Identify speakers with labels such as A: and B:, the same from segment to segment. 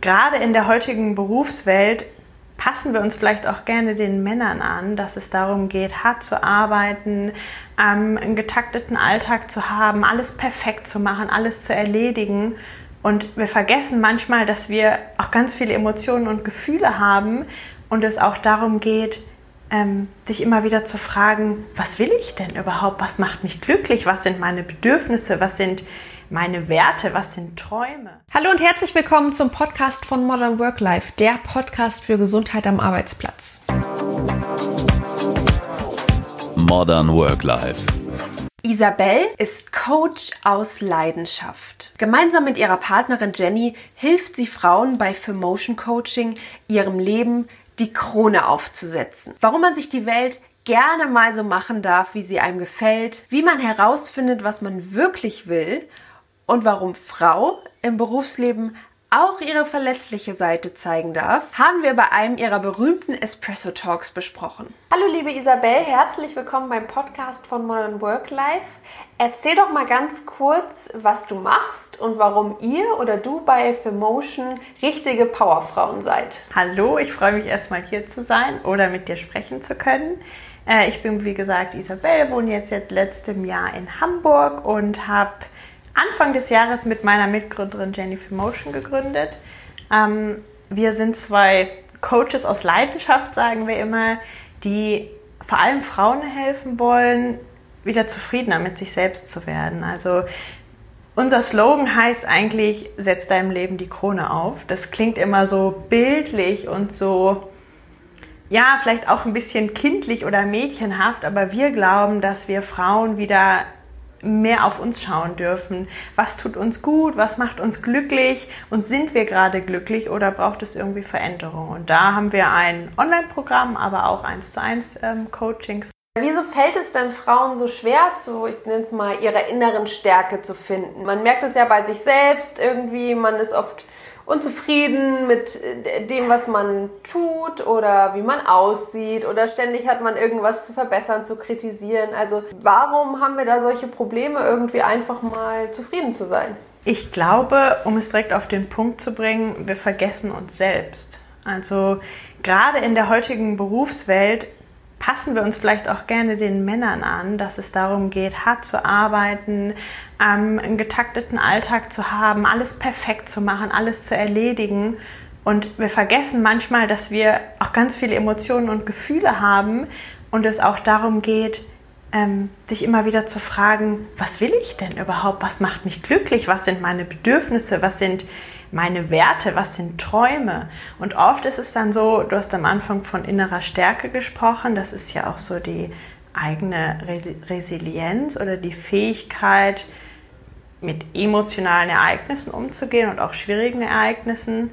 A: gerade in der heutigen Berufswelt passen wir uns vielleicht auch gerne den Männern an, dass es darum geht, hart zu arbeiten, ähm, einen getakteten Alltag zu haben, alles perfekt zu machen, alles zu erledigen. Und wir vergessen manchmal, dass wir auch ganz viele Emotionen und Gefühle haben und es auch darum geht, ähm, sich immer wieder zu fragen, was will ich denn überhaupt? Was macht mich glücklich? Was sind meine Bedürfnisse? Was sind meine Werte, was sind Träume?
B: Hallo und herzlich willkommen zum Podcast von Modern Work Life, der Podcast für Gesundheit am Arbeitsplatz.
C: Modern Work Life.
B: Isabel ist Coach aus Leidenschaft. Gemeinsam mit ihrer Partnerin Jenny hilft sie Frauen bei Motion Coaching, ihrem Leben die Krone aufzusetzen. Warum man sich die Welt gerne mal so machen darf, wie sie einem gefällt, wie man herausfindet, was man wirklich will und warum Frau im Berufsleben auch ihre verletzliche Seite zeigen darf, haben wir bei einem ihrer berühmten Espresso Talks besprochen. Hallo liebe Isabel, herzlich willkommen beim Podcast von Modern Work Life. Erzähl doch mal ganz kurz, was du machst und warum ihr oder du bei Femotion richtige Powerfrauen seid.
A: Hallo, ich freue mich erstmal hier zu sein oder mit dir sprechen zu können. Äh, ich bin wie gesagt Isabel, wohne jetzt seit letztem Jahr in Hamburg und habe Anfang des Jahres mit meiner Mitgründerin Jennifer Motion gegründet. Ähm, wir sind zwei Coaches aus Leidenschaft, sagen wir immer, die vor allem Frauen helfen wollen, wieder zufriedener mit sich selbst zu werden. Also unser Slogan heißt eigentlich, setz deinem Leben die Krone auf. Das klingt immer so bildlich und so, ja, vielleicht auch ein bisschen kindlich oder mädchenhaft, aber wir glauben, dass wir Frauen wieder mehr auf uns schauen dürfen. Was tut uns gut? Was macht uns glücklich? Und sind wir gerade glücklich oder braucht es irgendwie Veränderung? Und da haben wir ein Online-Programm, aber auch eins zu eins ähm, Coachings.
B: Wieso fällt es denn Frauen so schwer, zu, ich nenne es mal, ihrer inneren Stärke zu finden? Man merkt es ja bei sich selbst irgendwie, man ist oft unzufrieden mit äh, dem, was man tut oder wie man aussieht oder ständig hat man irgendwas zu verbessern, zu kritisieren. Also warum haben wir da solche Probleme, irgendwie einfach mal zufrieden zu sein?
A: Ich glaube, um es direkt auf den Punkt zu bringen, wir vergessen uns selbst. Also gerade in der heutigen Berufswelt passen wir uns vielleicht auch gerne den Männern an, dass es darum geht, hart zu arbeiten, ähm, einen getakteten Alltag zu haben, alles perfekt zu machen, alles zu erledigen. Und wir vergessen manchmal, dass wir auch ganz viele Emotionen und Gefühle haben und es auch darum geht, ähm, sich immer wieder zu fragen, was will ich denn überhaupt? Was macht mich glücklich? Was sind meine Bedürfnisse? Was sind meine Werte, was sind Träume. Und oft ist es dann so, du hast am Anfang von innerer Stärke gesprochen, das ist ja auch so die eigene Resilienz oder die Fähigkeit, mit emotionalen Ereignissen umzugehen und auch schwierigen Ereignissen.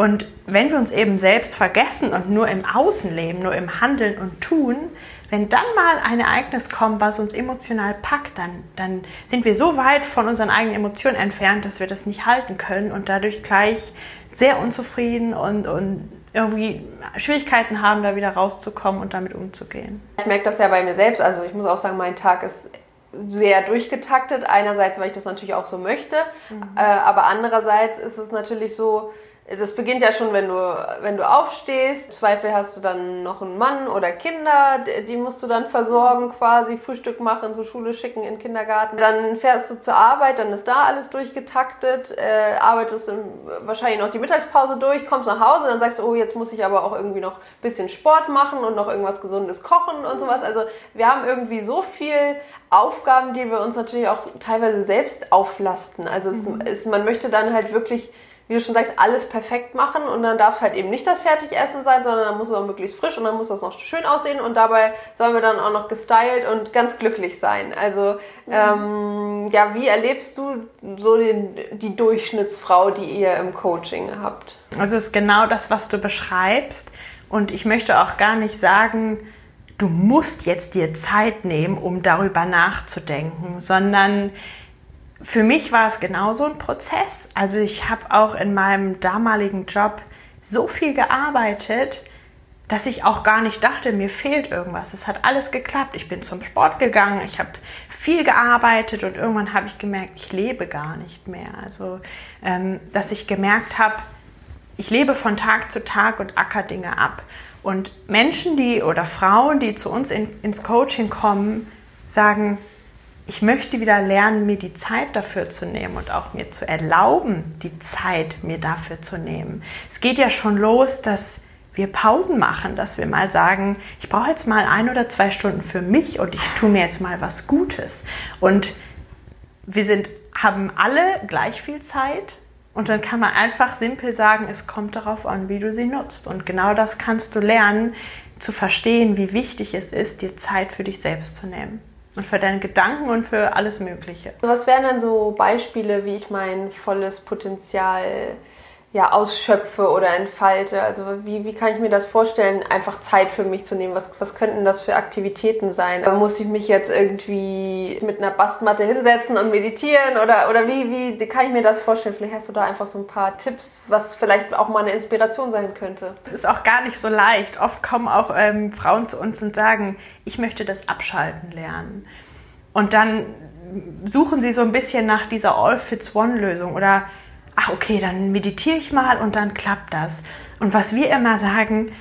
A: Und wenn wir uns eben selbst vergessen und nur im Außen leben, nur im Handeln und Tun, wenn dann mal ein Ereignis kommt, was uns emotional packt, dann, dann sind wir so weit von unseren eigenen Emotionen entfernt, dass wir das nicht halten können und dadurch gleich sehr unzufrieden und, und irgendwie Schwierigkeiten haben, da wieder rauszukommen und damit umzugehen.
B: Ich merke das ja bei mir selbst. Also ich muss auch sagen, mein Tag ist sehr durchgetaktet. Einerseits, weil ich das natürlich auch so möchte, mhm. äh, aber andererseits ist es natürlich so, das beginnt ja schon, wenn du, wenn du aufstehst. Im Zweifel hast du dann noch einen Mann oder Kinder, die musst du dann versorgen, quasi Frühstück machen, zur Schule schicken, in den Kindergarten. Dann fährst du zur Arbeit, dann ist da alles durchgetaktet, äh, arbeitest im, wahrscheinlich noch die Mittagspause durch, kommst nach Hause, dann sagst du, oh, jetzt muss ich aber auch irgendwie noch ein bisschen Sport machen und noch irgendwas Gesundes kochen und sowas. Also wir haben irgendwie so viel Aufgaben, die wir uns natürlich auch teilweise selbst auflasten. Also es, mhm. es, man möchte dann halt wirklich wie du schon sagst, alles perfekt machen und dann darf es halt eben nicht das Fertigessen sein, sondern dann muss es auch möglichst frisch und dann muss das noch schön aussehen und dabei sollen wir dann auch noch gestylt und ganz glücklich sein. Also mhm. ähm, ja, wie erlebst du so den, die Durchschnittsfrau, die ihr im Coaching habt?
A: Also es ist genau das, was du beschreibst und ich möchte auch gar nicht sagen, du musst jetzt dir Zeit nehmen, um darüber nachzudenken, sondern für mich war es genauso ein Prozess. Also ich habe auch in meinem damaligen Job so viel gearbeitet, dass ich auch gar nicht dachte, mir fehlt irgendwas. Es hat alles geklappt. Ich bin zum Sport gegangen, ich habe viel gearbeitet und irgendwann habe ich gemerkt, ich lebe gar nicht mehr. Also, ähm, dass ich gemerkt habe, ich lebe von Tag zu Tag und acker Dinge ab. Und Menschen, die oder Frauen, die zu uns in, ins Coaching kommen, sagen, ich möchte wieder lernen, mir die Zeit dafür zu nehmen und auch mir zu erlauben, die Zeit mir dafür zu nehmen. Es geht ja schon los, dass wir Pausen machen, dass wir mal sagen, ich brauche jetzt mal ein oder zwei Stunden für mich und ich tue mir jetzt mal was Gutes. Und wir sind, haben alle gleich viel Zeit und dann kann man einfach simpel sagen, es kommt darauf an, wie du sie nutzt. Und genau das kannst du lernen, zu verstehen, wie wichtig es ist, dir Zeit für dich selbst zu nehmen. Und für deine Gedanken und für alles Mögliche.
B: Was wären dann so Beispiele, wie ich mein volles Potenzial ja, ausschöpfe oder entfalte? Also wie, wie kann ich mir das vorstellen, einfach Zeit für mich zu nehmen? Was, was könnten das für Aktivitäten sein? Muss ich mich jetzt irgendwie mit einer Bastmatte hinsetzen und meditieren? Oder, oder wie, wie kann ich mir das vorstellen? Vielleicht hast du da einfach so ein paar Tipps, was vielleicht auch mal eine Inspiration sein könnte.
A: Es ist auch gar nicht so leicht. Oft kommen auch ähm, Frauen zu uns und sagen, ich möchte das Abschalten lernen. Und dann suchen sie so ein bisschen nach dieser All-Fits-One-Lösung oder ach okay, dann meditiere ich mal und dann klappt das. Und was wir immer sagen,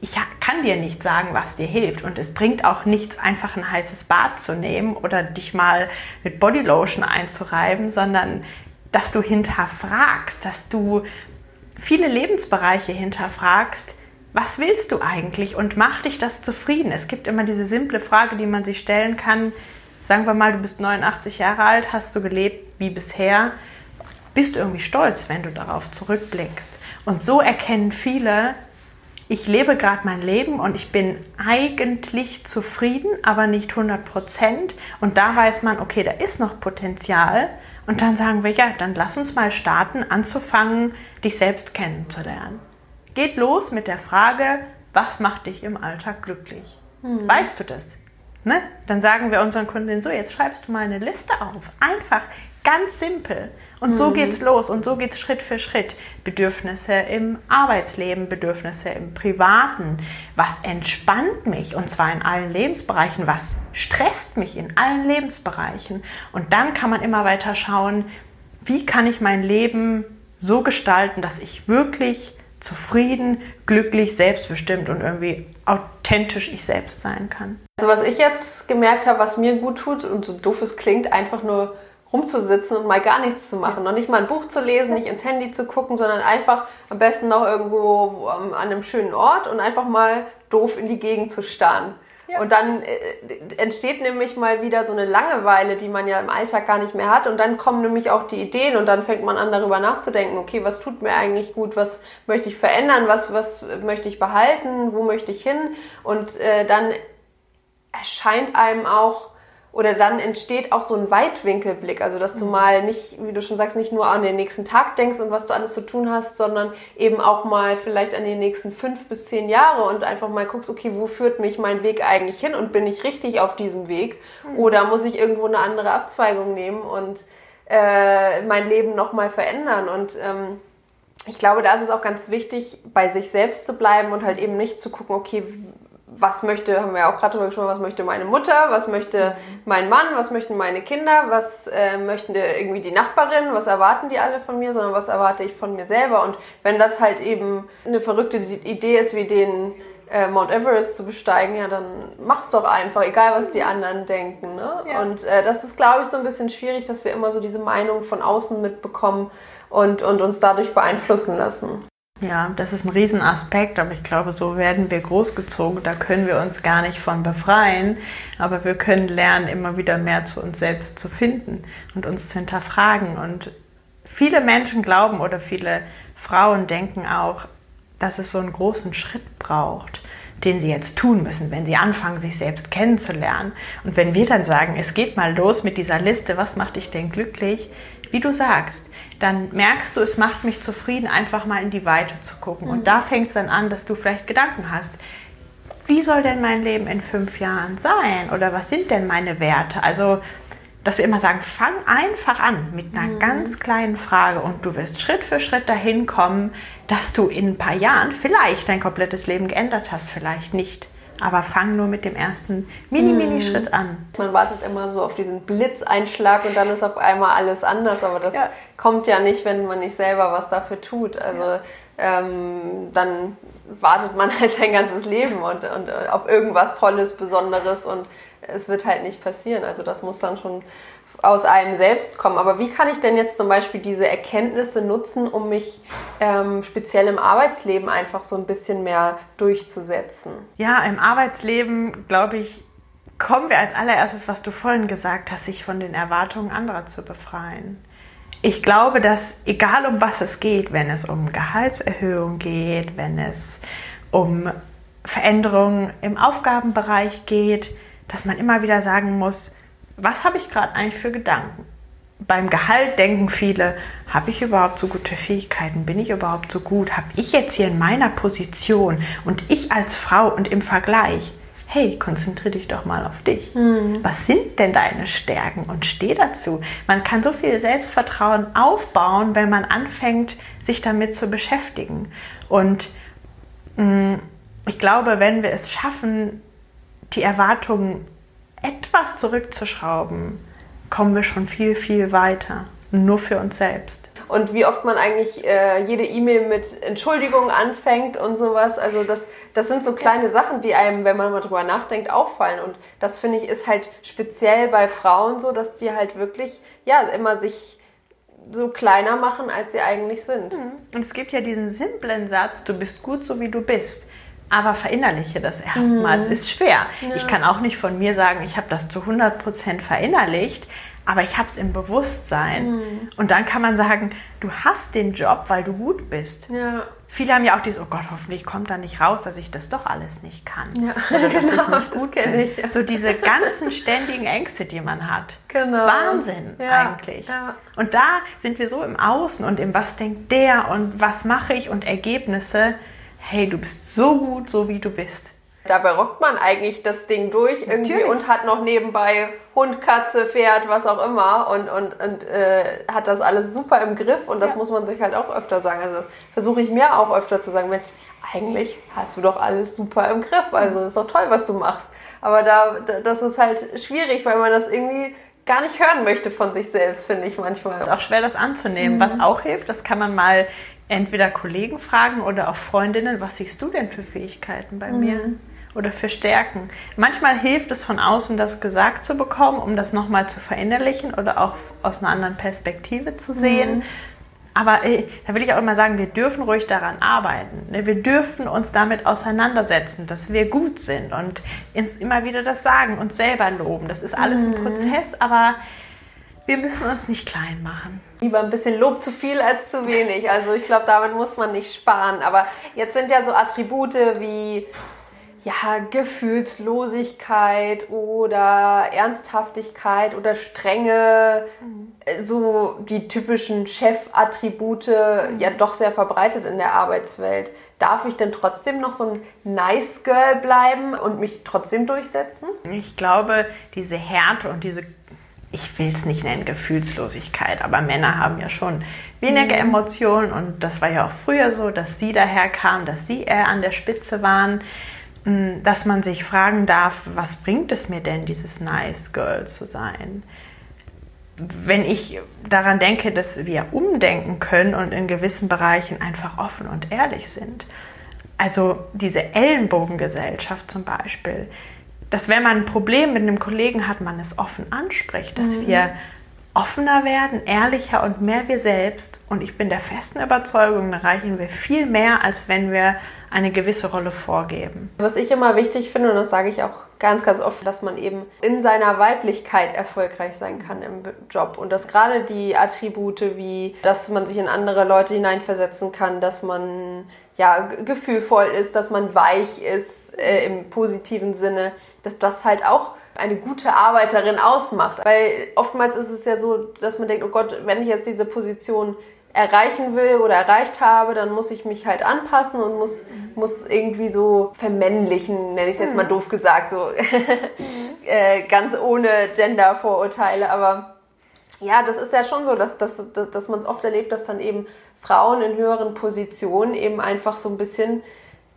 A: ich kann dir nicht sagen, was dir hilft. Und es bringt auch nichts, einfach ein heißes Bad zu nehmen oder dich mal mit Bodylotion einzureiben, sondern dass du hinterfragst, dass du viele Lebensbereiche hinterfragst. Was willst du eigentlich und macht dich das zufrieden? Es gibt immer diese simple Frage, die man sich stellen kann. Sagen wir mal, du bist 89 Jahre alt, hast du gelebt wie bisher bist irgendwie stolz, wenn du darauf zurückblickst. Und so erkennen viele, ich lebe gerade mein Leben und ich bin eigentlich zufrieden, aber nicht 100 Prozent. Und da weiß man, okay, da ist noch Potenzial. Und dann sagen wir, ja, dann lass uns mal starten, anzufangen, dich selbst kennenzulernen. Geht los mit der Frage, was macht dich im Alltag glücklich? Hm. Weißt du das? Ne? Dann sagen wir unseren Kunden so, jetzt schreibst du mal eine Liste auf. Einfach, ganz simpel. Und so mhm. geht's los und so geht's Schritt für Schritt. Bedürfnisse im Arbeitsleben, Bedürfnisse im Privaten. Was entspannt mich und zwar in allen Lebensbereichen? Was stresst mich in allen Lebensbereichen? Und dann kann man immer weiter schauen, wie kann ich mein Leben so gestalten, dass ich wirklich zufrieden, glücklich, selbstbestimmt und irgendwie authentisch ich selbst sein kann.
B: Also was ich jetzt gemerkt habe, was mir gut tut und so doof es klingt, einfach nur rumzusitzen und mal gar nichts zu machen. Noch nicht mal ein Buch zu lesen, nicht ins Handy zu gucken, sondern einfach am besten noch irgendwo an einem schönen Ort und einfach mal doof in die Gegend zu starren. Ja. Und dann äh, entsteht nämlich mal wieder so eine Langeweile, die man ja im Alltag gar nicht mehr hat. Und dann kommen nämlich auch die Ideen und dann fängt man an darüber nachzudenken, okay, was tut mir eigentlich gut, was möchte ich verändern, was, was möchte ich behalten, wo möchte ich hin. Und äh, dann erscheint einem auch oder dann entsteht auch so ein Weitwinkelblick, also dass du mhm. mal nicht, wie du schon sagst, nicht nur an den nächsten Tag denkst und was du alles zu tun hast, sondern eben auch mal vielleicht an die nächsten fünf bis zehn Jahre und einfach mal guckst, okay, wo führt mich mein Weg eigentlich hin und bin ich richtig auf diesem Weg mhm. oder muss ich irgendwo eine andere Abzweigung nehmen und äh, mein Leben nochmal verändern und ähm, ich glaube, da ist es auch ganz wichtig, bei sich selbst zu bleiben und halt eben nicht zu gucken, okay, was möchte, haben wir ja auch gerade drüber gesprochen, was möchte meine Mutter, was möchte mein Mann, was möchten meine Kinder, was äh, möchten irgendwie die Nachbarin, was erwarten die alle von mir, sondern was erwarte ich von mir selber. Und wenn das halt eben eine verrückte Idee ist, wie den äh, Mount Everest zu besteigen, ja, dann mach's doch einfach, egal was die anderen denken. Ne? Ja. Und äh, das ist, glaube ich, so ein bisschen schwierig, dass wir immer so diese Meinung von außen mitbekommen und, und uns dadurch beeinflussen lassen.
A: Ja, das ist ein Riesenaspekt, aber ich glaube, so werden wir großgezogen. Da können wir uns gar nicht von befreien, aber wir können lernen, immer wieder mehr zu uns selbst zu finden und uns zu hinterfragen. Und viele Menschen glauben oder viele Frauen denken auch, dass es so einen großen Schritt braucht, den sie jetzt tun müssen, wenn sie anfangen, sich selbst kennenzulernen. Und wenn wir dann sagen, es geht mal los mit dieser Liste, was macht dich denn glücklich? Wie du sagst, dann merkst du, es macht mich zufrieden, einfach mal in die Weite zu gucken. Mhm. Und da fängt es dann an, dass du vielleicht Gedanken hast. Wie soll denn mein Leben in fünf Jahren sein? Oder was sind denn meine Werte? Also dass wir immer sagen, fang einfach an mit einer mhm. ganz kleinen Frage und du wirst Schritt für Schritt dahin kommen, dass du in ein paar Jahren vielleicht dein komplettes Leben geändert hast, vielleicht nicht. Aber fang nur mit dem ersten Mini-Mini-Schritt mhm. an.
B: Man wartet immer so auf diesen Blitzeinschlag und dann ist auf einmal alles anders. Aber das ja. kommt ja nicht, wenn man nicht selber was dafür tut. Also ja. ähm, dann wartet man halt sein ganzes Leben und, und äh, auf irgendwas Tolles, Besonderes und es wird halt nicht passieren. Also das muss dann schon aus einem selbst kommen. Aber wie kann ich denn jetzt zum Beispiel diese Erkenntnisse nutzen, um mich ähm, speziell im Arbeitsleben einfach so ein bisschen mehr durchzusetzen?
A: Ja, im Arbeitsleben, glaube ich, kommen wir als allererstes, was du vorhin gesagt hast, sich von den Erwartungen anderer zu befreien. Ich glaube, dass egal um was es geht, wenn es um Gehaltserhöhung geht, wenn es um Veränderungen im Aufgabenbereich geht, dass man immer wieder sagen muss, was habe ich gerade eigentlich für Gedanken? Beim Gehalt denken viele, habe ich überhaupt so gute Fähigkeiten? Bin ich überhaupt so gut? Habe ich jetzt hier in meiner Position und ich als Frau und im Vergleich? Hey, konzentriere dich doch mal auf dich. Mhm. Was sind denn deine Stärken und steh dazu? Man kann so viel Selbstvertrauen aufbauen, wenn man anfängt, sich damit zu beschäftigen. Und mh, mm, ich glaube, wenn wir es schaffen, die Erwartungen etwas zurückzuschrauben, kommen wir schon viel, viel weiter. Nur für uns selbst.
B: Und wie oft man eigentlich äh, jede E-Mail mit Entschuldigung anfängt und sowas. Also das, das sind so kleine Sachen, die einem, wenn man mal drüber nachdenkt, auffallen. Und das finde ich ist halt speziell bei Frauen so, dass die halt wirklich, ja, immer sich so kleiner machen, als sie eigentlich sind. Mhm.
A: Und es gibt ja diesen simplen Satz, du bist gut so wie du bist aber verinnerliche das erstmal. Mhm. Es ist schwer. Ja. Ich kann auch nicht von mir sagen, ich habe das zu 100% verinnerlicht, aber ich habe es im Bewusstsein. Mhm. Und dann kann man sagen, du hast den Job, weil du gut bist. Ja. Viele haben ja auch dieses, oh Gott, hoffentlich kommt da nicht raus, dass ich das doch alles nicht kann. Ja. Oder dass genau, ich nicht gut bin. Ich, ja. So diese ganzen ständigen Ängste, die man hat. Genau. Wahnsinn eigentlich. Und da sind wir so im Außen und im Was denkt der und was mache ich und Ergebnisse hey, du bist so gut, so wie du bist.
B: Dabei rockt man eigentlich das Ding durch irgendwie Natürlich. und hat noch nebenbei Hund, Katze, Pferd, was auch immer und, und, und äh, hat das alles super im Griff und das ja. muss man sich halt auch öfter sagen. Also das versuche ich mir auch öfter zu sagen, Mensch, eigentlich hast du doch alles super im Griff, also ist doch toll, was du machst. Aber da, das ist halt schwierig, weil man das irgendwie gar nicht hören möchte von sich selbst, finde ich manchmal.
A: Es ist auch schwer, das anzunehmen. Mhm. Was auch hilft, das kann man mal entweder Kollegen fragen oder auch Freundinnen, was siehst du denn für Fähigkeiten bei mhm. mir? Oder für Stärken. Manchmal hilft es von außen, das gesagt zu bekommen, um das nochmal zu verinnerlichen oder auch aus einer anderen Perspektive zu sehen. Mhm. Aber äh, da will ich auch immer sagen, wir dürfen ruhig daran arbeiten. Ne? Wir dürfen uns damit auseinandersetzen, dass wir gut sind und uns immer wieder das sagen, uns selber loben. Das ist alles ein mhm. Prozess, aber wir müssen uns nicht klein machen.
B: Lieber ein bisschen Lob zu viel als zu wenig. Also ich glaube, damit muss man nicht sparen. Aber jetzt sind ja so Attribute wie ja, Gefühlslosigkeit oder Ernsthaftigkeit oder Strenge, mhm. so die typischen Chefattribute, mhm. ja doch sehr verbreitet in der Arbeitswelt. Darf ich denn trotzdem noch so ein Nice Girl bleiben und mich trotzdem durchsetzen?
A: Ich glaube, diese Härte und diese ich will es nicht nennen, Gefühlslosigkeit, aber Männer haben ja schon weniger mhm. Emotionen und das war ja auch früher so, dass sie daherkamen, dass sie eher an der Spitze waren, mm, dass man sich fragen darf, was bringt es mir denn, dieses Nice Girl zu sein? Wenn ich daran denke, dass wir umdenken können und in gewissen Bereichen einfach offen und ehrlich sind. Also diese Ellenbogengesellschaft zum Beispiel, dass wenn man ein Problem mit einem Kollegen hat, man es offen anspricht, dass mhm. wir offener werden, ehrlicher und mehr wir selbst. Und ich bin der festen Überzeugung, da erreichen wir viel mehr, als wenn wir eine gewisse Rolle vorgeben.
B: Was ich immer wichtig finde, und das sage ich auch ganz, ganz oft, dass man eben in seiner Weiblichkeit erfolgreich sein kann im Job. Und dass gerade die Attribute wie, dass man sich in andere Leute hineinversetzen kann, dass man ja gefühlvoll ist, dass man weich ist äh, im positiven Sinne, dass das halt auch eine gute Arbeiterin ausmacht. Weil oftmals ist es ja so, dass man denkt, oh Gott, wenn ich jetzt diese Position erreichen will oder erreicht habe, dann muss ich mich halt anpassen und muss, muss irgendwie so vermännlichen, nenne ich es jetzt mal doof gesagt. So. äh, ganz ohne Gender-Vorurteile, aber ja, das ist ja schon so, dass, dass, dass, dass man es oft erlebt, dass dann eben Frauen in höheren Positionen eben einfach so ein bisschen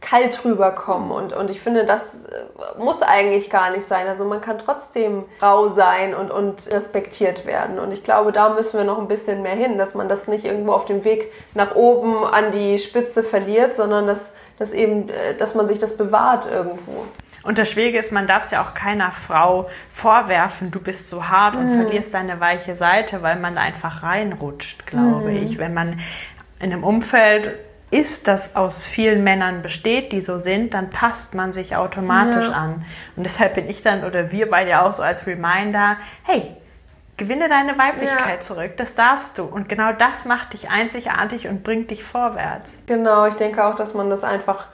B: kalt rüberkommen. Und, und ich finde, das äh, muss eigentlich gar nicht sein. Also man kann trotzdem rau sein und, und respektiert werden. Und ich glaube, da müssen wir noch ein bisschen mehr hin, dass man das nicht irgendwo auf dem Weg nach oben an die Spitze verliert, sondern dass, dass eben, äh, dass man sich das bewahrt irgendwo.
A: Und das Schwierige ist, man darf es ja auch keiner Frau vorwerfen, du bist so hart und mhm. verlierst deine weiche Seite, weil man da einfach reinrutscht, glaube mhm. ich. Wenn man in einem Umfeld ist, das aus vielen Männern besteht, die so sind, dann passt man sich automatisch ja. an. Und deshalb bin ich dann oder wir beide auch so als Reminder, hey, gewinne deine Weiblichkeit ja. zurück, das darfst du. Und genau das macht dich einzigartig und bringt dich vorwärts.
B: Genau, ich denke auch, dass man das einfach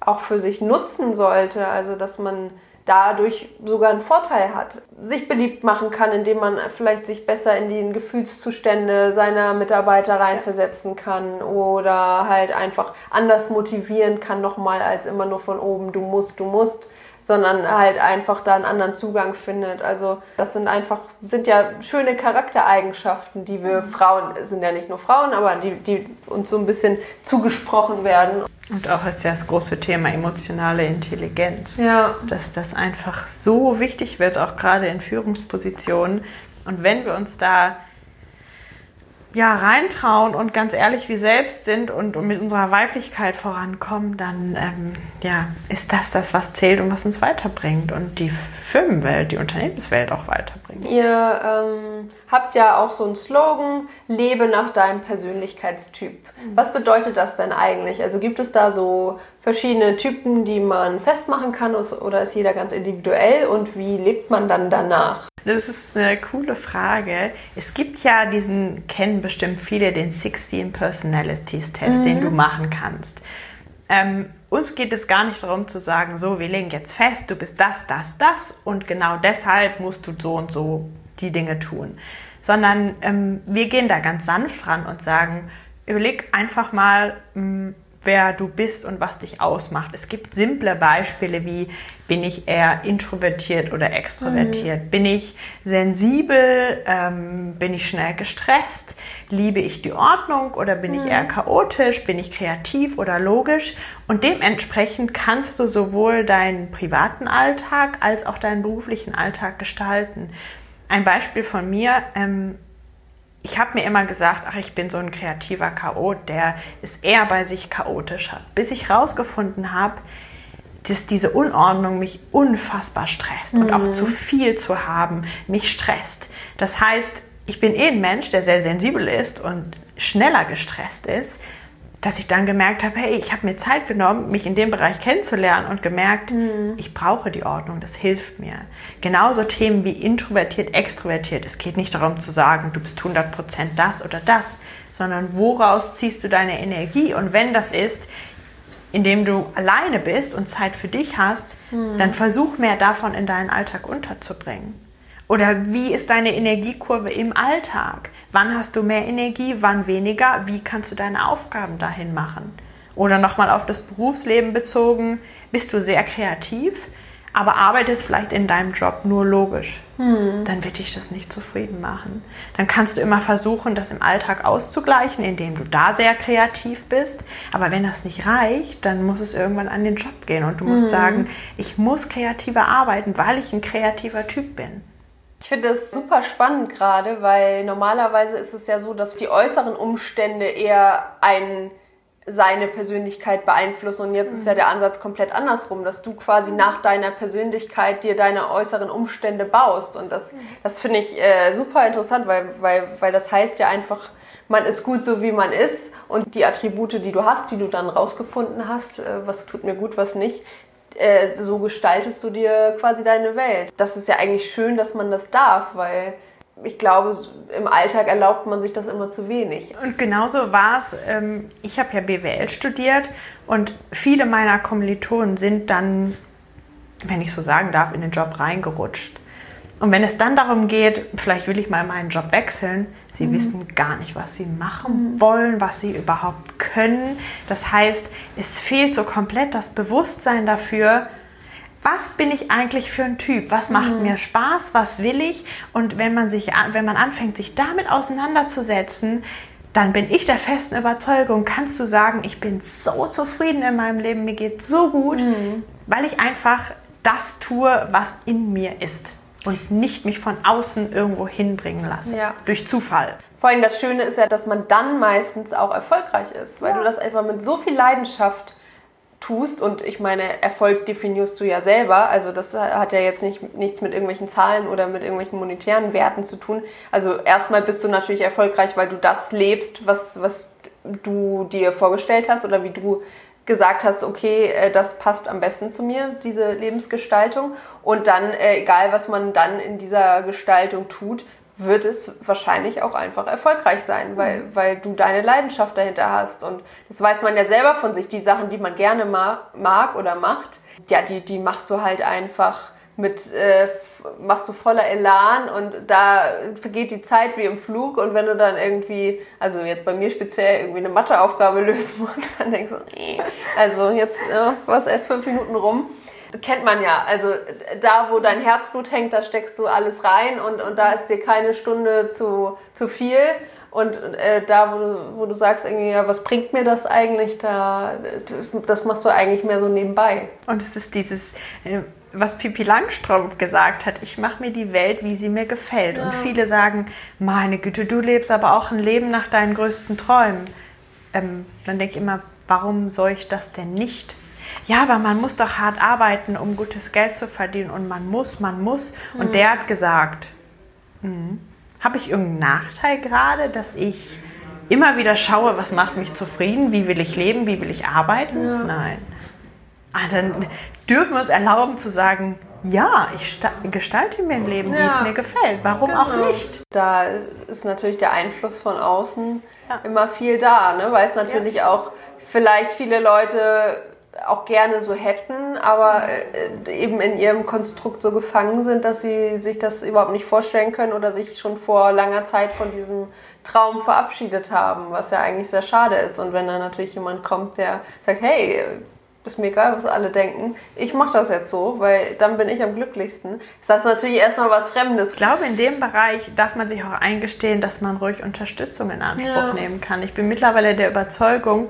B: auch für sich nutzen sollte. Also, dass man dadurch sogar einen Vorteil hat, sich beliebt machen kann, indem man vielleicht sich besser in die Gefühlszustände seiner Mitarbeiter reinversetzen kann oder halt einfach anders motivieren kann nochmal als immer nur von oben, du musst, du musst, sondern halt einfach da einen anderen Zugang findet. Also das sind einfach, sind ja schöne Charaktereigenschaften, die wir mhm. Frauen, sind ja nicht nur Frauen, aber die, die uns so ein bisschen zugesprochen werden.
A: Und auch ist ja das große Thema emotionale Intelligenz.
B: Ja.
A: Dass das einfach so wichtig wird, auch gerade in Führungspositionen. Und wenn wir uns da ja, reintrauen und ganz ehrlich wie selbst sind und, und mit unserer Weiblichkeit vorankommen, dann ähm, ja, ist das das, was zählt und was uns weiterbringt und die Firmenwelt, die Unternehmenswelt auch weiterbringt.
B: Ihr ähm, habt ja auch so einen Slogan, lebe nach deinem Persönlichkeitstyp. Mhm. Was bedeutet das denn eigentlich? Also gibt es da so verschiedene Typen, die man festmachen kann oder ist jeder ganz individuell und wie lebt man dann danach?
A: Das ist eine coole Frage. Es gibt ja diesen, kennen bestimmt viele, den 16 Personalities Test, mhm. den du machen kannst. Ähm, uns geht es gar nicht darum zu sagen, so, wir legen jetzt fest, du bist das, das, das und genau deshalb musst du so und so die Dinge tun. Sondern ähm, wir gehen da ganz sanft ran und sagen, überleg einfach mal, mh, hm, wer du bist und was dich ausmacht. Es gibt simple Beispiele wie, bin ich eher introvertiert oder extrovertiert? Mhm. Bin ich sensibel? Ähm, bin ich schnell gestresst? Liebe ich die Ordnung oder bin mhm. ich eher chaotisch? Bin ich kreativ oder logisch? Und dementsprechend kannst du sowohl deinen privaten Alltag als auch deinen beruflichen Alltag gestalten. Ein Beispiel von mir, ähm, ich habe mir immer gesagt, ach, ich bin so ein kreativer Chaot, der ist eher bei sich chaotisch hat. Bis ich rausgefunden habe, dass diese Unordnung mich unfassbar stresst mhm. und auch mhm. zu viel zu haben mich stresst. Das heißt, ich bin eh ein Mensch, der sehr sensibel ist und schneller gestresst ist dass ich dann gemerkt habe, hey, ich habe mir Zeit genommen, mich in dem Bereich kennenzulernen und gemerkt, mhm. ich brauche die Ordnung, das hilft mir. Genauso Themen wie introvertiert, extrovertiert. Es geht nicht darum zu sagen, du bist 100% das oder das, sondern woraus ziehst du deine Energie? Und wenn das ist, indem du alleine bist und Zeit für dich hast, mhm. dann versuch mehr davon in deinen Alltag unterzubringen. Oder wie ist deine Energiekurve im Alltag? Wann hast du mehr Energie, wann weniger? Wie kannst du deine Aufgaben dahin machen? Oder nochmal auf das Berufsleben bezogen, bist du sehr kreativ, aber arbeitest vielleicht in deinem Job nur logisch. Hm. Dann wird dich das nicht zufrieden machen. Dann kannst du immer versuchen, das im Alltag auszugleichen, indem du da sehr kreativ bist. Aber wenn das nicht reicht, dann muss es irgendwann an den Job gehen und du musst hm. sagen, ich muss kreativer arbeiten, weil ich ein kreativer Typ bin.
B: Ich finde das super spannend gerade, weil normalerweise ist es ja so, dass die äußeren Umstände eher einen seine Persönlichkeit beeinflussen. Und jetzt ist ja mhm. der Ansatz komplett andersrum, dass du quasi mhm. nach deiner Persönlichkeit dir deine äußeren Umstände baust. Und das, mhm. das finde ich äh, super interessant, weil, weil, weil das heißt ja einfach, man ist gut so, wie man ist. Und die Attribute, die du hast, die du dann rausgefunden hast, äh, was tut mir gut, was nicht, äh, so gestaltest du dir quasi deine Welt. Das ist ja eigentlich schön, dass man das darf, weil ich glaube, im Alltag erlaubt man sich das immer zu wenig.
A: Und genauso war es, ähm, ich habe ja BWL studiert und viele meiner Kommilitonen sind dann, wenn ich so sagen darf, in den Job reingerutscht. Und wenn es dann darum geht, vielleicht will ich mal meinen Job wechseln, sie mhm. wissen gar nicht, was sie machen mhm. wollen, was sie überhaupt können. Das heißt, es fehlt so komplett das Bewusstsein dafür, was bin ich eigentlich für ein Typ? Was macht mhm. mir Spaß? Was will ich? Und wenn man sich, wenn man anfängt, sich damit auseinanderzusetzen, dann bin ich der festen Überzeugung, kannst du sagen, ich bin so zufrieden in meinem Leben, mir geht so gut, mhm. weil ich einfach das tue, was in mir ist und nicht mich von außen irgendwo hinbringen lasse. Ja. Durch Zufall.
B: Vor allem das Schöne ist ja, dass man dann meistens auch erfolgreich ist, weil ja. du das einfach mit so viel Leidenschaft tust und ich meine, Erfolg definierst du ja selber, also das hat ja jetzt nicht, nichts mit irgendwelchen Zahlen oder mit irgendwelchen monetären Werten zu tun. Also erstmal bist du natürlich erfolgreich, weil du das lebst, was, was du dir vorgestellt hast oder wie du gesagt hast, okay, äh, das passt am besten zu mir, diese Lebensgestaltung. Und dann, äh, egal was man dann in dieser Gestaltung tut, wird es wahrscheinlich auch einfach erfolgreich sein, weil, mhm. weil du deine Leidenschaft dahinter hast. Und das weiß man ja selber von sich. Die Sachen, die man gerne mag oder macht, ja, die, die machst du halt einfach mit, äh, machst du voller Elan und da vergeht die Zeit wie im Flug und wenn du dann irgendwie, also jetzt bei mir speziell irgendwie eine Matheaufgabe lösen musst, dann denkst du, nee, also jetzt äh, was erst fünf Minuten rum kennt man ja. Also da, wo dein Herzblut hängt, da steckst du alles rein und, und da ist dir keine Stunde zu, zu viel. Und äh, da, wo du, wo du sagst, irgendwie, ja, was bringt mir das eigentlich, da, das machst du eigentlich mehr so nebenbei.
A: Und es ist dieses, äh, was Pippi Langstrumpf gesagt hat, ich mache mir die Welt, wie sie mir gefällt. Ja. Und viele sagen, meine Güte, du lebst aber auch ein Leben nach deinen größten Träumen. Ähm, dann denke ich immer, warum soll ich das denn nicht? ja, aber man muss doch hart arbeiten, um gutes Geld zu verdienen und man muss, man muss. Und mhm. der hat gesagt, hm, habe ich irgendeinen Nachteil gerade, dass ich immer wieder schaue, was macht mich zufrieden, wie will ich leben, wie will ich arbeiten? Ja. Nein. Ah, dann dürfen wir uns erlauben zu sagen, ja, ich gestalte mir ein Leben, ja. wie es mir gefällt. Warum genau. auch nicht?
B: Da ist natürlich der Einfluss von außen ja. immer viel da, ne? weil es natürlich ja. auch vielleicht viele Leute auch gerne so hätten, aber äh, eben in ihrem Konstrukt so gefangen sind, dass sie sich das überhaupt nicht vorstellen können oder sich schon vor langer Zeit von diesem Traum verabschiedet haben, was ja eigentlich sehr schade ist. Und wenn dann natürlich jemand kommt, der sagt, hey, ist mir egal, was alle denken, ich mache das jetzt so, weil dann bin ich am glücklichsten, ist das natürlich erstmal was Fremdes.
A: Ich glaube, in dem Bereich darf man sich auch eingestehen, dass man ruhig Unterstützung in Anspruch ja. nehmen kann. Ich bin mittlerweile der Überzeugung,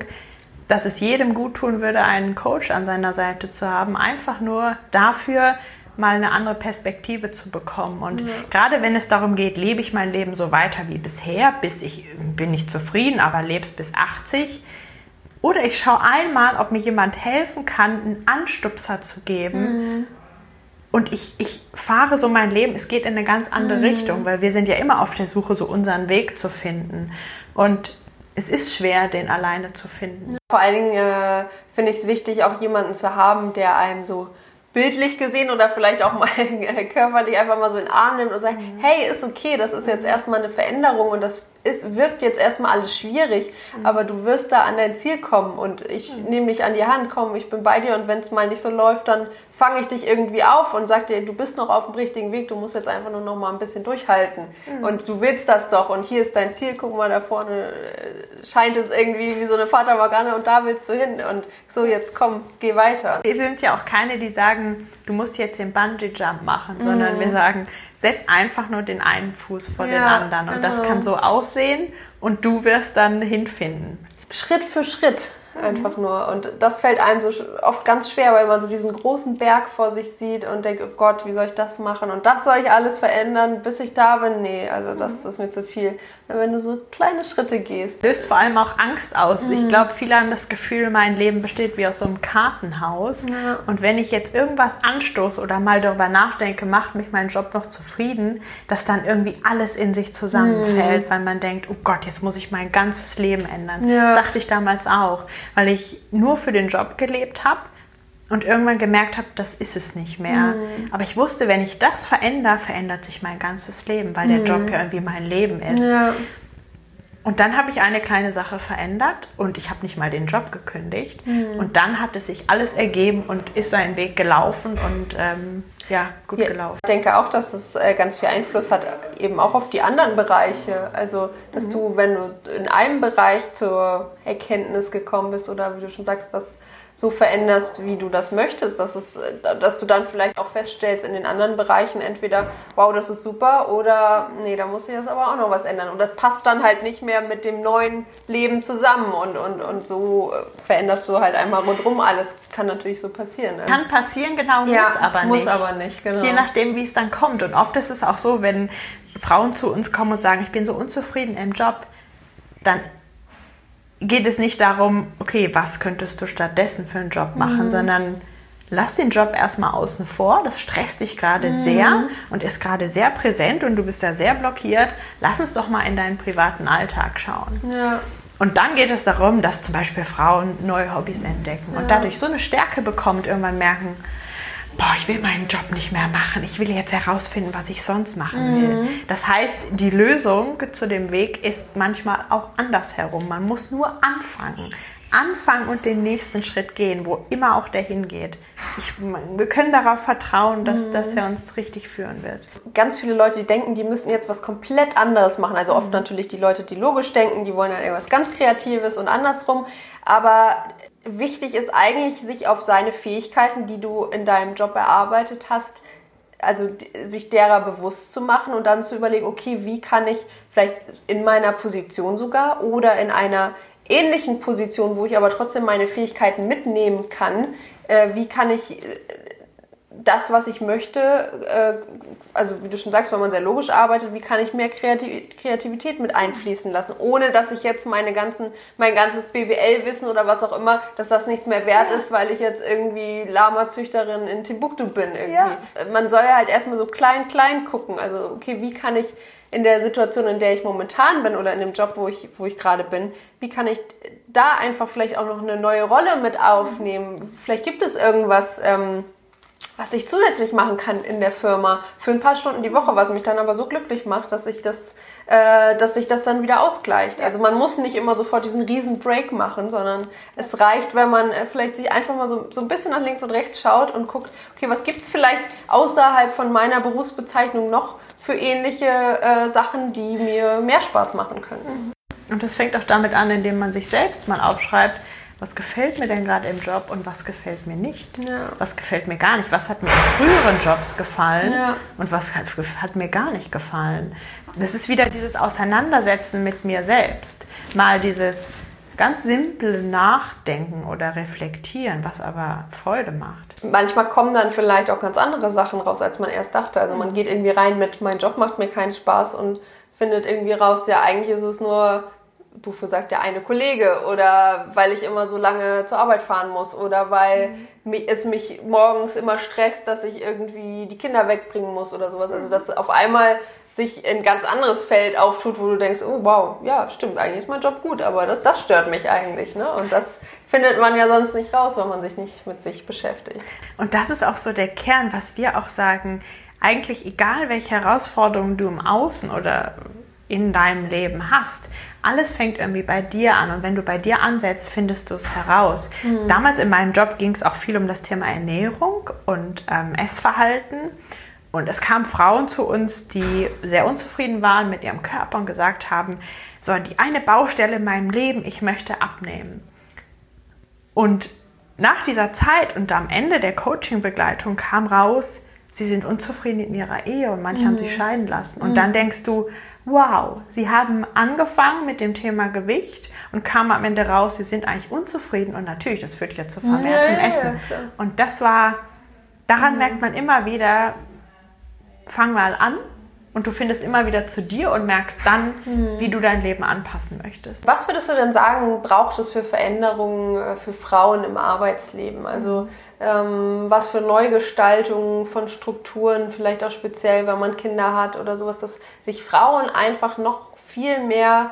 A: dass es jedem gut tun würde, einen Coach an seiner Seite zu haben, einfach nur dafür, mal eine andere Perspektive zu bekommen. Und ja. gerade wenn es darum geht, lebe ich mein Leben so weiter wie bisher, bis ich bin ich zufrieden, aber lebst bis 80. Oder ich schaue einmal, ob mir jemand helfen kann, einen Anstupser zu geben. Mhm. Und ich, ich fahre so mein Leben, es geht in eine ganz andere mhm. Richtung, weil wir sind ja immer auf der Suche, so unseren Weg zu finden. Und es ist schwer, den alleine zu finden.
B: Vor allen Dingen äh, finde ich es wichtig, auch jemanden zu haben, der einem so bildlich gesehen oder vielleicht auch mal körperlich einfach mal so in den Arm nimmt und sagt, mhm. hey, ist okay, das ist jetzt erstmal eine Veränderung und das es wirkt jetzt erstmal alles schwierig, mhm. aber du wirst da an dein Ziel kommen und ich mhm. nehme dich an die Hand, komm, ich bin bei dir und wenn es mal nicht so läuft, dann fange ich dich irgendwie auf und sag dir, du bist noch auf dem richtigen Weg, du musst jetzt einfach nur noch mal ein bisschen durchhalten mhm. und du willst das doch und hier ist dein Ziel, guck mal, da vorne äh, scheint es irgendwie wie so eine Fata Morgana und da willst du hin und so, jetzt komm, geh weiter.
A: Wir sind ja auch keine, die sagen, du musst jetzt den Bungee-Jump machen, sondern mhm. wir sagen, setz einfach nur den einen Fuß vor ja, den anderen. Und genau. das kann so aussehen und du wirst dann hinfinden.
B: Schritt für Schritt. Einfach nur. Und das fällt einem so oft ganz schwer, weil man so diesen großen Berg vor sich sieht und denkt, oh Gott, wie soll ich das machen? Und das soll ich alles verändern, bis ich da bin? Nee, also das, das ist mir zu viel. Wenn du so kleine Schritte gehst.
A: Löst vor allem auch Angst aus. Mhm. Ich glaube, viele haben das Gefühl, mein Leben besteht wie aus so einem Kartenhaus. Ja. Und wenn ich jetzt irgendwas anstoße oder mal darüber nachdenke, macht mich mein Job noch zufrieden, dass dann irgendwie alles in sich zusammenfällt, mhm. weil man denkt, oh Gott, jetzt muss ich mein ganzes Leben ändern. Ja. Das dachte ich damals auch weil ich nur für den Job gelebt habe und irgendwann gemerkt habe, das ist es nicht mehr. Mhm. Aber ich wusste, wenn ich das verändere, verändert sich mein ganzes Leben, weil der mhm. Job ja irgendwie mein Leben ist. Ja. Und dann habe ich eine kleine Sache verändert und ich habe nicht mal den Job gekündigt. Mhm. Und dann hat es sich alles ergeben und ist seinen Weg gelaufen und ähm, ja, gut ja, gelaufen.
B: Ich denke auch, dass es äh, ganz viel Einfluss hat, eben auch auf die anderen Bereiche. Also, dass mhm. du, wenn du in einem Bereich zur Erkenntnis gekommen bist oder wie du schon sagst, dass so veränderst, wie du das möchtest, dass, es, dass du dann vielleicht auch feststellst in den anderen Bereichen entweder, wow, das ist super oder nee, da muss ich jetzt aber auch noch was ändern. Und das passt dann halt nicht mehr mit dem neuen Leben zusammen und, und, und so veränderst du halt einmal rundherum alles. Kann natürlich so passieren. Ne?
A: Kann passieren, genau, ja, muss aber
B: nicht. Muss aber nicht, genau.
A: Je nachdem, wie es dann kommt. Und oft ist es auch so, wenn Frauen zu uns kommen und sagen, ich bin so unzufrieden im Job, dann geht es nicht darum, okay, was könntest du stattdessen für einen Job machen, mhm. sondern lass den Job erstmal außen vor. Das stresst dich gerade mhm. sehr und ist gerade sehr präsent und du bist da sehr blockiert. Lass uns doch mal in deinen privaten Alltag schauen.
B: Ja.
A: Und dann geht es darum, dass zum Beispiel Frauen neue Hobbys entdecken ja. und dadurch so eine Stärke bekommt, irgendwann merken, boah, ich will meinen Job nicht mehr machen. Ich will jetzt herausfinden, was ich sonst machen mhm. will. Das heißt, die Lösung zu dem Weg ist manchmal auch andersherum. Man muss nur anfangen. Anfangen und den nächsten Schritt gehen, wo immer auch der hingeht. Ich, wir können darauf vertrauen, dass, mhm. dass er uns richtig führen wird.
B: Ganz viele Leute, die denken, die müssen jetzt was komplett anderes machen. Also oft mhm. natürlich die Leute, die logisch denken, die wollen dann irgendwas ganz Kreatives und andersrum. Aber wichtig ist eigentlich, sich auf seine Fähigkeiten, die du in deinem Job erarbeitet hast, also sich derer bewusst zu machen und dann zu überlegen, okay, wie kann ich vielleicht in meiner Position sogar oder in einer ähnlichen Position, wo ich aber trotzdem meine Fähigkeiten mitnehmen kann, äh, wie kann ich äh, das, was ich möchte, äh, also wie du schon sagst, wenn man sehr logisch arbeitet, wie kann ich mehr Kreativität mit einfließen lassen, ohne dass ich jetzt meine ganzen, mein ganzes BWL-Wissen oder was auch immer, dass das nichts mehr wert ja. ist, weil ich jetzt irgendwie Lama-Züchterin in Timbuktu bin irgendwie. Ja. Man soll ja halt erstmal so klein, klein gucken. Also, okay, wie kann ich in der Situation, in der ich momentan bin oder in dem Job, wo ich, wo ich gerade bin, wie kann ich da einfach vielleicht auch noch eine neue Rolle mit aufnehmen? Vielleicht gibt es irgendwas, ähm, was ich zusätzlich machen kann in der Firma für ein paar Stunden die Woche, was mich dann aber so glücklich macht, dass ich das, äh, dass sich das dann wieder ausgleicht. Also man muss nicht immer sofort diesen riesen Break machen, sondern es reicht, wenn man äh, vielleicht sich einfach mal so, so ein bisschen nach links und rechts schaut und guckt, okay, was gibt's vielleicht außerhalb von meiner Berufsbezeichnung noch für ähnliche äh, Sachen, die mir mehr Spaß machen können.
A: Und das fängt auch damit an, indem man sich selbst mal aufschreibt, was gefällt mir denn gerade im Job und was gefällt mir nicht? Ja. Was gefällt mir gar nicht? Was hat mir in früheren Jobs gefallen ja. und was hat, hat, mir gar nicht gefallen? Das ist wieder dieses Auseinandersetzen mit mir selbst. Mal dieses ganz simple Nachdenken oder Reflektieren, was aber Freude macht.
B: Manchmal kommen dann vielleicht auch ganz andere Sachen raus, als man erst dachte. Also man geht irgendwie rein mit, mein Job macht mir keinen Spaß und findet irgendwie raus, ja, eigentlich ist es nur wofür sagt der eine Kollege oder weil ich immer so lange zur Arbeit fahren muss oder weil mhm. es mich morgens immer stresst, dass ich irgendwie die Kinder wegbringen muss oder sowas. Also dass auf einmal sich ein ganz anderes Feld auftut, wo du denkst, oh wow, ja, stimmt, eigentlich ist mein Job gut, aber das, das stört mich eigentlich. Ne? Und das findet man ja sonst nicht raus, wenn man sich nicht mit sich beschäftigt.
A: Und das ist auch so der Kern, was wir auch sagen. Eigentlich egal, welche Herausforderungen du im Außen oder in deinem Leben hast. Alles fängt irgendwie bei dir an und wenn du bei dir ansetzt, findest du es heraus. Mhm. Damals in meinem Job ging es auch viel um das Thema Ernährung und ähm, Essverhalten. Und es kamen Frauen zu uns, die sehr unzufrieden waren mit ihrem Körper und gesagt haben, so die eine Baustelle in meinem Leben, ich möchte abnehmen. Und nach dieser Zeit und am Ende der Coaching-Begleitung kam raus, sie sind unzufrieden in ihrer Ehe und manche mhm. haben sich scheiden lassen. Und mhm. dann denkst du, wow, sie haben angefangen mit dem Thema Gewicht und kamen am Ende raus, sie sind eigentlich unzufrieden. Und natürlich, das führt ja zu vermehrtem ja, Essen. Ja, und das war, daran mhm. merkt man immer wieder, fang mal an und du findest immer wieder zu dir und merkst dann, mhm. wie du dein Leben anpassen möchtest.
B: Was würdest du denn sagen, braucht es für Veränderungen äh, für Frauen im Arbeitsleben? Also ähm, was für Neugestaltungen von Strukturen, vielleicht auch speziell, wenn man Kinder hat oder sowas, dass sich Frauen einfach noch viel mehr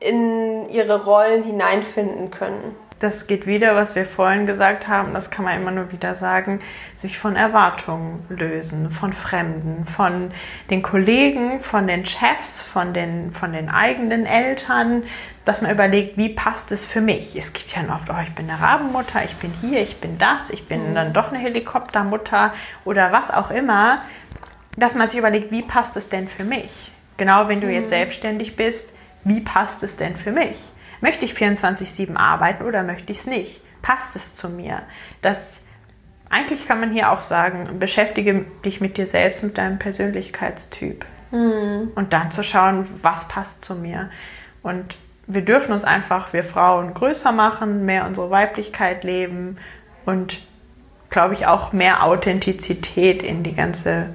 B: in ihre Rollen hineinfinden können?
A: Das geht wieder, was wir vorhin gesagt haben, das kann man immer nur wieder sagen, sich von Erwartungen lösen, von Fremden, von den Kollegen, von den Chefs, von den, von den eigenen Eltern, dass man überlegt, wie passt es für mich? Es gibt ja oft, oh, ich bin eine Rabenmutter, ich bin hier, ich bin das, ich bin mhm. dann doch eine Helikoptermutter oder was auch immer, dass man sich überlegt, wie passt es denn für mich? Genau, wenn du jetzt mhm. selbstständig bist, wie passt es denn für mich? Möchte ich 24-7 arbeiten oder möchte ich es nicht? Passt es zu mir? Das, eigentlich kann man hier auch sagen, beschäftige dich mit dir selbst, mit deinem Persönlichkeitstyp. Mhm. Und dann zu schauen, was passt zu mir. Und wir dürfen uns einfach, wir Frauen, größer machen, mehr unsere Weiblichkeit leben und, glaube ich, auch mehr Authentizität in die ganze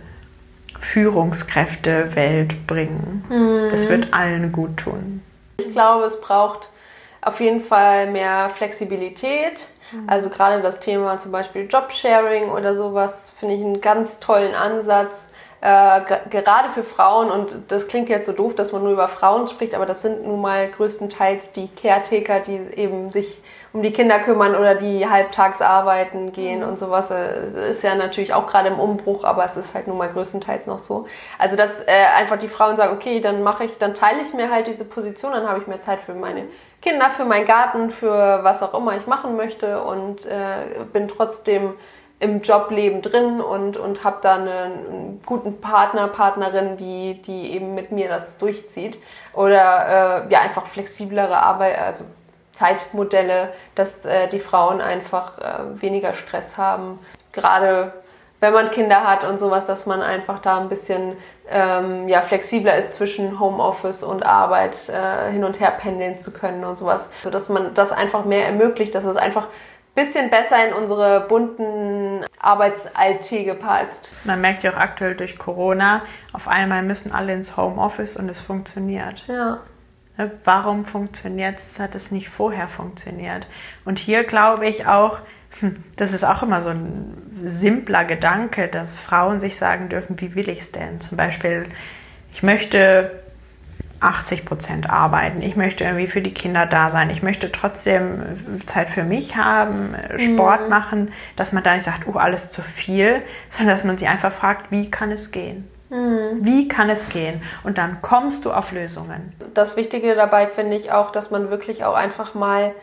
A: Führungskräftewelt bringen. Mhm. Das wird allen gut tun.
B: Ich glaube, es braucht auf jeden Fall mehr Flexibilität. Mhm. Also gerade das Thema zum Beispiel Jobsharing oder sowas finde ich einen ganz tollen Ansatz. Äh, gerade für Frauen, und das klingt jetzt so doof, dass man nur über Frauen spricht, aber das sind nun mal größtenteils die Caretaker, die eben sich um die Kinder kümmern oder die halbtags arbeiten gehen mhm. und sowas. Das äh, ist ja natürlich auch gerade im Umbruch, aber es ist halt nun mal größtenteils noch so. Also dass äh, einfach die Frauen sagen, okay, dann mache ich, dann teile ich mir halt diese Position, dann habe ich mehr Zeit für meine Kinder, für meinen Garten, für was auch immer ich machen möchte und äh, bin trotzdem im Jobleben drin und, und habe da eine, einen guten Partner, Partnerin, die, die eben mit mir das durchzieht. Oder äh, ja, einfach flexiblere Arbeit, also Zeitmodelle, dass äh, die Frauen einfach äh, weniger Stress haben. Gerade wenn man Kinder hat und sowas, dass man einfach da ein bisschen ähm, ja, flexibler ist zwischen Homeoffice und Arbeit äh, hin und her pendeln zu können und sowas. So dass man das einfach mehr ermöglicht, dass es einfach ein bisschen besser in unsere bunten Arbeitsalltäge passt.
A: Man merkt ja auch aktuell durch Corona, auf einmal müssen alle ins Homeoffice und es funktioniert.
B: Ja.
A: Ne, warum funktioniert es, hat es nicht vorher funktioniert? Und hier glaube ich auch, hm, das ist auch immer so ein simpler Gedanke, dass Frauen sich sagen dürfen, wie will ich es denn? Zum Beispiel, ich möchte 80 Prozent arbeiten, ich möchte irgendwie für die Kinder da sein, ich möchte trotzdem Zeit für mich haben, Sport mhm. machen, dass man da nicht sagt, oh, alles zu viel, sondern dass man sich einfach fragt, wie kann es gehen? Mhm. Wie kann es gehen? Und dann kommst du auf Lösungen.
B: Das Wichtige dabei finde ich auch, dass man wirklich auch einfach mal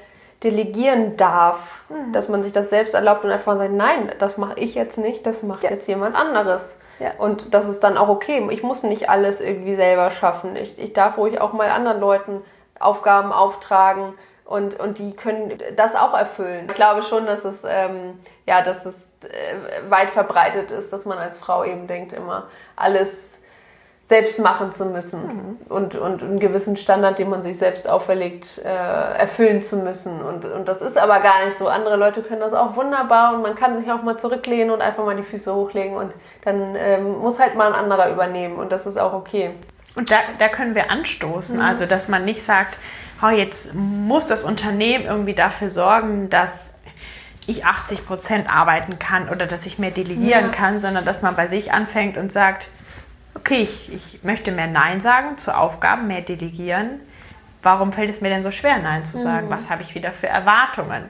B: delegieren darf, mhm. dass man sich das selbst erlaubt und einfach sagt, nein, das mache ich jetzt nicht, das macht ja. jetzt jemand anderes. Ja. Und das ist dann auch okay. Ich muss nicht alles irgendwie selber schaffen. Ich, ich darf ruhig auch mal anderen Leuten Aufgaben auftragen und, und die können das auch erfüllen. Ich glaube schon, dass es, ähm, ja, dass es äh, weit verbreitet ist, dass man als Frau eben denkt, immer alles selbst machen zu müssen mhm. und, und einen gewissen Standard, den man sich selbst auferlegt, äh, erfüllen zu müssen. Und, und das ist aber gar nicht so. Andere Leute können das auch wunderbar und man kann sich auch mal zurücklehnen und einfach mal die Füße hochlegen und dann ähm, muss halt mal ein anderer übernehmen und das ist auch okay.
A: Und da, da können wir anstoßen, mhm. also dass man nicht sagt, jetzt muss das Unternehmen irgendwie dafür sorgen, dass ich 80 Prozent arbeiten kann oder dass ich mehr delegieren ja. kann, sondern dass man bei sich anfängt und sagt, okay, ich, ich möchte mehr Nein sagen zu Aufgaben, mehr delegieren. Warum fällt es mir denn so schwer, Nein zu sagen? Mhm. Was habe ich wieder für Erwartungen?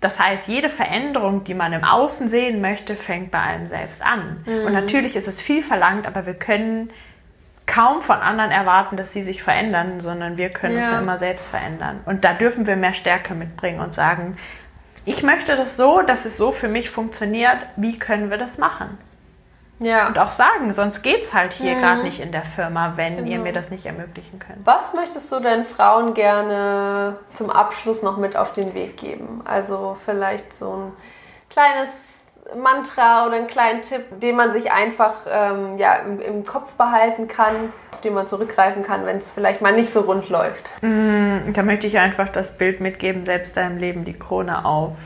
A: Das heißt, jede Veränderung, die man im Außen sehen möchte, fängt bei einem selbst an. Mhm. Und natürlich ist es viel verlangt, aber wir können kaum von anderen erwarten, dass sie sich verändern, sondern wir können ja. uns immer selbst verändern. Und da dürfen wir mehr Stärke mitbringen und sagen, ich möchte das so, dass es so für mich funktioniert. Wie können wir das machen? Ja. Und auch sagen, sonst geht es halt hier mhm. gerade nicht in der Firma, wenn genau. ihr mir das nicht ermöglichen könnt.
B: Was möchtest du denn Frauen gerne zum Abschluss noch mit auf den Weg geben? Also vielleicht so ein kleines Mantra oder einen kleinen Tipp, den man sich einfach ähm, ja, im, im, Kopf behalten kann, auf den man zurückgreifen kann, wenn es vielleicht mal nicht so rund läuft.
A: Mm, da möchte ich einfach das Bild mitgeben, setz deinem Leben die Krone auf.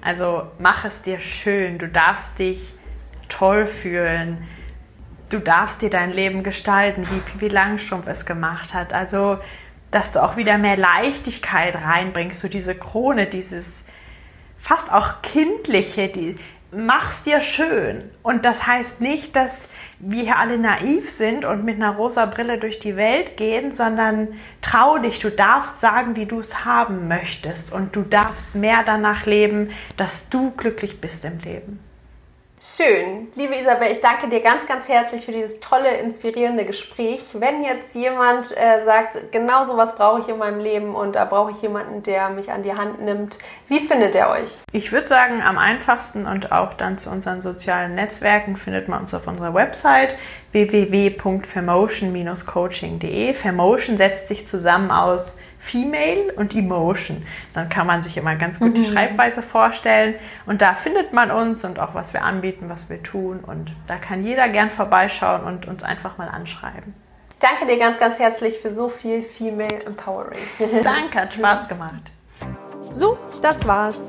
A: Also mach es dir schön, du darfst dich toll fühlen. Du darfst dir dein Leben gestalten, wie Pippi Langstrumpf es gemacht hat. Also, dass du auch wieder mehr Leichtigkeit reinbringst, so diese Krone, dieses fast auch kindliche, die, mach's dir schön. Und das heißt nicht, dass wir hier alle naiv sind und mit einer rosa Brille durch die Welt gehen, sondern trau dich, du darfst sagen, wie du es haben möchtest und du darfst mehr danach leben, dass du glücklich bist im Leben.
B: Schön. Liebe Isabel, ich danke dir ganz, ganz herzlich für dieses tolle, inspirierende Gespräch. Wenn jetzt jemand äh, sagt, genau so was brauche ich in meinem Leben und da brauche ich jemanden, der mich an die Hand nimmt, wie findet er euch?
A: Ich würde sagen, am einfachsten und auch dann zu unseren sozialen Netzwerken findet man uns auf unserer Website www.fermotion-coaching.de. Fermotion setzt sich zusammen aus Female und Emotion. Dann kann man sich immer ganz gut die mhm. Schreibweise vorstellen. Und da findet man uns und auch, was wir anbieten, was wir tun. Und da kann jeder gern vorbeischauen und uns einfach mal anschreiben.
B: Danke dir ganz, ganz herzlich für so viel Female Empowering.
A: Danke, hat Spaß gemacht.
B: So, das war's.